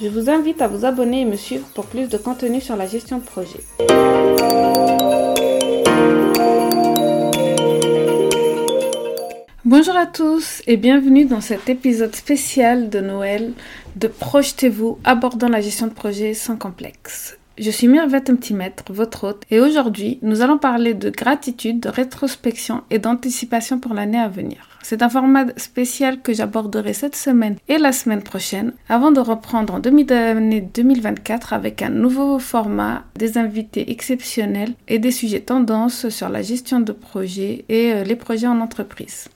Je vous invite à vous abonner et me suivre pour plus de contenu sur la gestion de projet. Bonjour à tous et bienvenue dans cet épisode spécial de Noël de Projetez-vous abordant la gestion de projet sans complexe. Je suis Mirvette Mtimètre, votre hôte, et aujourd'hui, nous allons parler de gratitude, de rétrospection et d'anticipation pour l'année à venir. C'est un format spécial que j'aborderai cette semaine et la semaine prochaine avant de reprendre en demi d'année 2024 avec un nouveau format, des invités exceptionnels et des sujets tendances sur la gestion de projets et euh, les projets en entreprise.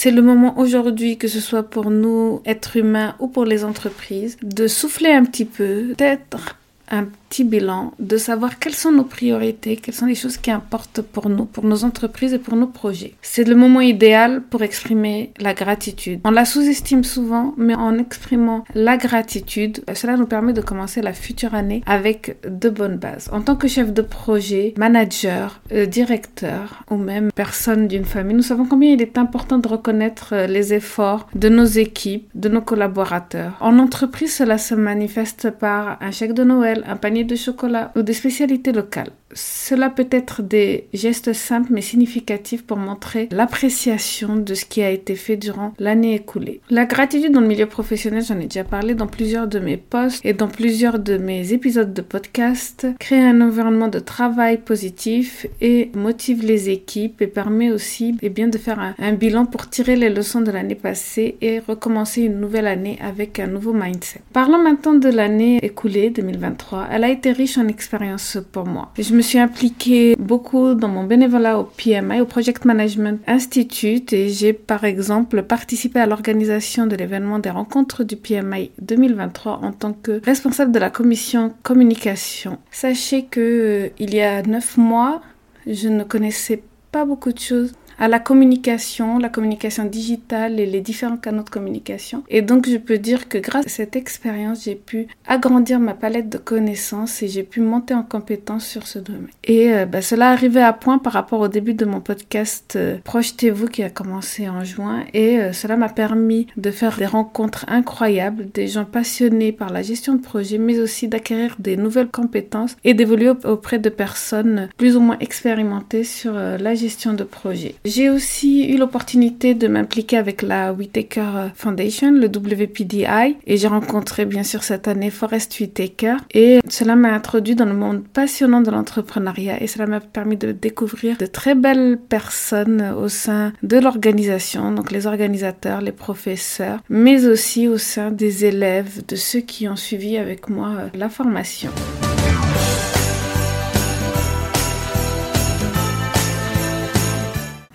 c'est le moment aujourd'hui, que ce soit pour nous, êtres humains ou pour les entreprises, de souffler un petit peu, d'être un petit bilan, de savoir quelles sont nos priorités, quelles sont les choses qui importent pour nous, pour nos entreprises et pour nos projets. C'est le moment idéal pour exprimer la gratitude. On la sous-estime souvent, mais en exprimant la gratitude, cela nous permet de commencer la future année avec de bonnes bases. En tant que chef de projet, manager, euh, directeur ou même personne d'une famille, nous savons combien il est important de reconnaître euh, les efforts de nos équipes, de nos collaborateurs. En entreprise, cela se manifeste par un chèque de Noël, un panier de chocolat ou des spécialités locales. Cela peut être des gestes simples mais significatifs pour montrer l'appréciation de ce qui a été fait durant l'année écoulée. La gratitude dans le milieu professionnel, j'en ai déjà parlé dans plusieurs de mes posts et dans plusieurs de mes épisodes de podcast, crée un environnement de travail positif et motive les équipes et permet aussi eh bien, de faire un bilan pour tirer les leçons de l'année passée et recommencer une nouvelle année avec un nouveau mindset. Parlons maintenant de l'année écoulée 2023. Elle a été riche en expérience pour moi. Je me suis impliquée beaucoup dans mon bénévolat au PMI, au Project Management Institute, et j'ai par exemple participé à l'organisation de l'événement des rencontres du PMI 2023 en tant que responsable de la commission communication. Sachez que euh, il y a neuf mois, je ne connaissais pas beaucoup de choses à la communication, la communication digitale et les différents canaux de communication. Et donc je peux dire que grâce à cette expérience, j'ai pu agrandir ma palette de connaissances et j'ai pu monter en compétence sur ce domaine. Et euh, bah, cela arrivait à point par rapport au début de mon podcast euh, Projetez-vous qui a commencé en juin et euh, cela m'a permis de faire des rencontres incroyables, des gens passionnés par la gestion de projet, mais aussi d'acquérir des nouvelles compétences et d'évoluer auprès de personnes plus ou moins expérimentées sur la gestion de projet. J'ai aussi eu l'opportunité de m'impliquer avec la Whitaker Foundation, le WPDI, et j'ai rencontré bien sûr cette année Forrest Whitaker. Et cela m'a introduit dans le monde passionnant de l'entrepreneuriat et cela m'a permis de découvrir de très belles personnes au sein de l'organisation, donc les organisateurs, les professeurs, mais aussi au sein des élèves, de ceux qui ont suivi avec moi la formation.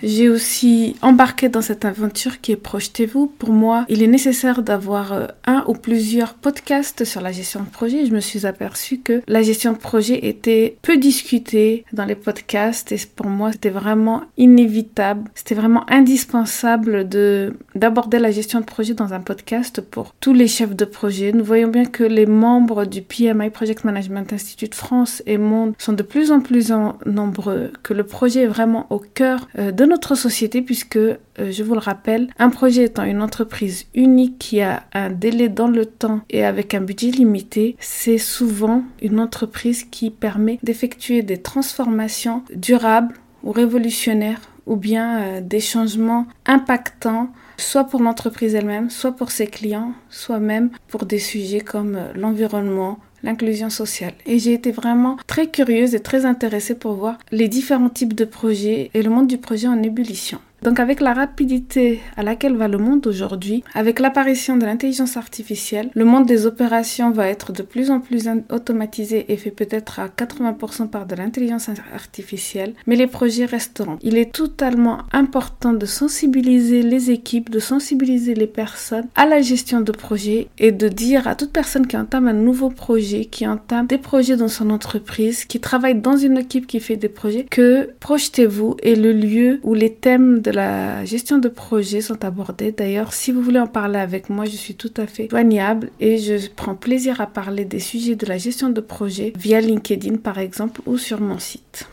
J'ai aussi embarqué dans cette aventure qui est Projetez-vous. Pour moi, il est nécessaire d'avoir euh, un ou plusieurs podcasts sur la gestion de projet. Je me suis aperçue que la gestion de projet était peu discutée dans les podcasts et pour moi, c'était vraiment inévitable. C'était vraiment indispensable de d'aborder la gestion de projet dans un podcast pour tous les chefs de projet. Nous voyons bien que les membres du PMI Project Management Institute France et Monde sont de plus en plus nombreux, que le projet est vraiment au cœur euh, de nos notre société puisque, euh, je vous le rappelle, un projet étant une entreprise unique qui a un délai dans le temps et avec un budget limité, c'est souvent une entreprise qui permet d'effectuer des transformations durables ou révolutionnaires ou bien euh, des changements impactants soit pour l'entreprise elle-même, soit pour ses clients, soit même pour des sujets comme euh, l'environnement, l'inclusion sociale. Et j'ai été vraiment très curieuse et très intéressée pour voir les différents types de projets et le monde du projet en ébullition. Donc avec la rapidité à laquelle va le monde aujourd'hui, avec l'apparition de l'intelligence artificielle, le monde des opérations va être de plus en plus automatisé et fait peut-être à 80% par de l'intelligence artificielle, mais les projets resteront. Il est totalement important de sensibiliser les équipes, de sensibiliser les personnes à la gestion de projets et de dire à toute personne qui entame un nouveau projet, qui entame des projets dans son entreprise, qui travaille dans une équipe qui fait des projets, que projetez-vous et le lieu où les thèmes de la gestion de projet sont abordés. D'ailleurs, si vous voulez en parler avec moi, je suis tout à fait joignable et je prends plaisir à parler des sujets de la gestion de projet via LinkedIn par exemple ou sur mon site.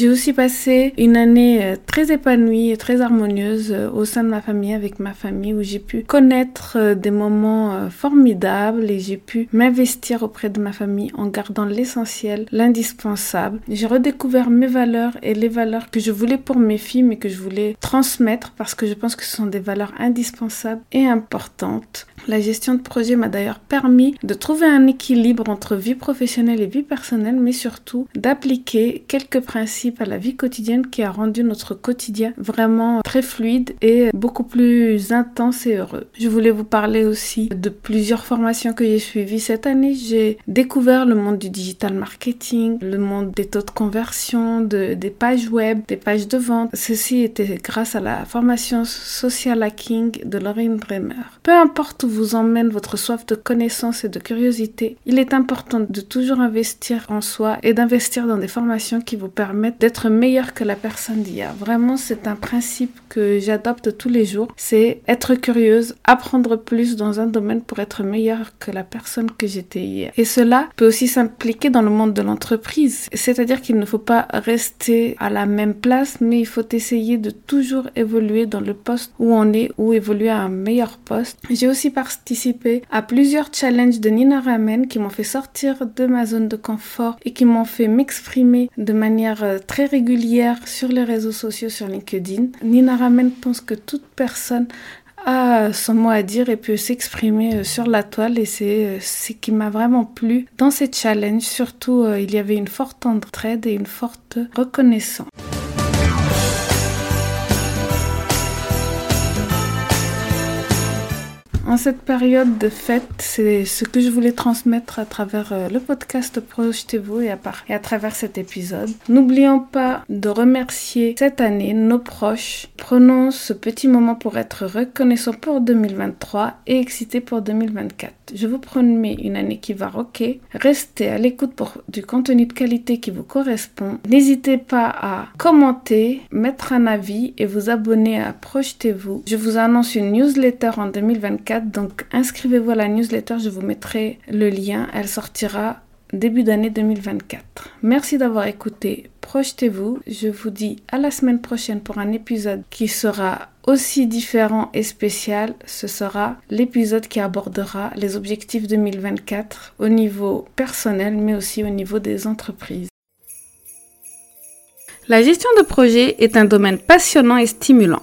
J'ai aussi passé une année euh, très épanouie et très harmonieuse euh, au sein de ma famille, avec ma famille, où j'ai pu connaître euh, des moments formidables et j'ai pu m'investir auprès de ma famille en gardant l'essentiel, l'indispensable. J'ai redécouvert mes valeurs et les valeurs que je voulais pour mes filles, mais que je voulais transmettre parce que je pense que ce sont des valeurs indispensables et importantes. La gestion de projet m'a d'ailleurs permis de trouver un équilibre entre vie professionnelle et vie personnelle, mais surtout d'appliquer quelques principes à la vie quotidienne qui a rendu notre quotidien vraiment très fluide et beaucoup plus intense et heureux. Je voulais vous parler aussi de plusieurs formations que j'ai suivies cette année. J'ai découvert le monde du digital marketing, le monde des taux de conversion, de, des pages web, des pages de vente. Ceci était grâce à la formation Social Hacking de Lorraine Bremer. Peu importe où vous emmène votre soif de connaissance et de curiosité, il est important de toujours investir en soi et d'investir dans des formations qui vous permettent d'être meilleur que la personne d'hier. Vraiment, c'est un principe que j'adopte tous les jours. C'est être curieuse, apprendre plus dans un domaine pour être meilleur que la personne que j'étais hier. Et cela peut aussi s'impliquer dans le monde de l'entreprise. C'est-à-dire qu'il ne faut pas rester à la même place, mais il faut essayer de toujours évoluer dans le poste où on est ou évoluer à un meilleur poste. J'ai aussi participé à plusieurs challenges de Nina Ramen qui m'ont fait sortir de ma zone de confort et qui m'ont fait m'exprimer de manière euh, très régulière sur les réseaux sociaux, sur LinkedIn. Nina Ramen pense que toute personne a son mot à dire et peut s'exprimer euh, sur la toile et c'est euh, ce qui m'a vraiment plu dans ces challenges. Surtout, il y avait une forte entraide et une forte reconnaissance. En cette période de fête, c'est ce que je voulais transmettre à travers euh, le podcast Projetez-vous et, et, à travers cet épisode. N'oublions pas de remercier cette année nos proches. Prenons ce petit moment pour être reconnaissants pour 2023 et excités pour 2024. Je vous promets une année qui va rocker. Restez à l'écoute pour du contenu de qualité qui vous correspond. N'hésitez pas à commenter, mettre un avis et vous abonner à Projetez-vous. Je vous annonce une newsletter en 2024, donc inscrivez-vous à la newsletter, je vous mettrai le lien. Elle sortira début d'année 2024. Merci d'avoir écouté Projetez-vous. Je vous dis à la semaine prochaine pour un épisode qui sera aussi différent et spécial. Ce sera l'épisode qui abordera les objectifs 2024 au niveau personnel mais aussi au niveau des entreprises. La gestion de projet est un domaine passionnant et stimulant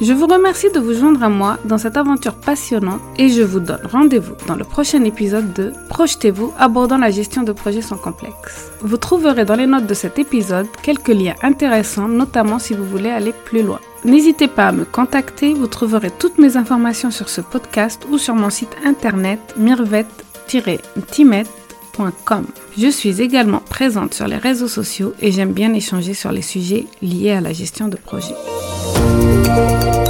Je vous remercie de vous joindre à moi dans cette aventure passionnante et je vous donne rendez-vous dans le prochain épisode de Projetez-vous abordant la gestion de projets sans complexe. Vous trouverez dans les notes de cet épisode quelques liens intéressants, notamment si vous voulez aller plus loin. N'hésitez pas à me contacter, vous trouverez toutes mes informations sur ce podcast ou sur mon site internet mirvet-timet.com. Je suis également présente sur les réseaux sociaux et j'aime bien échanger sur les sujets liés à la gestion de projet. Música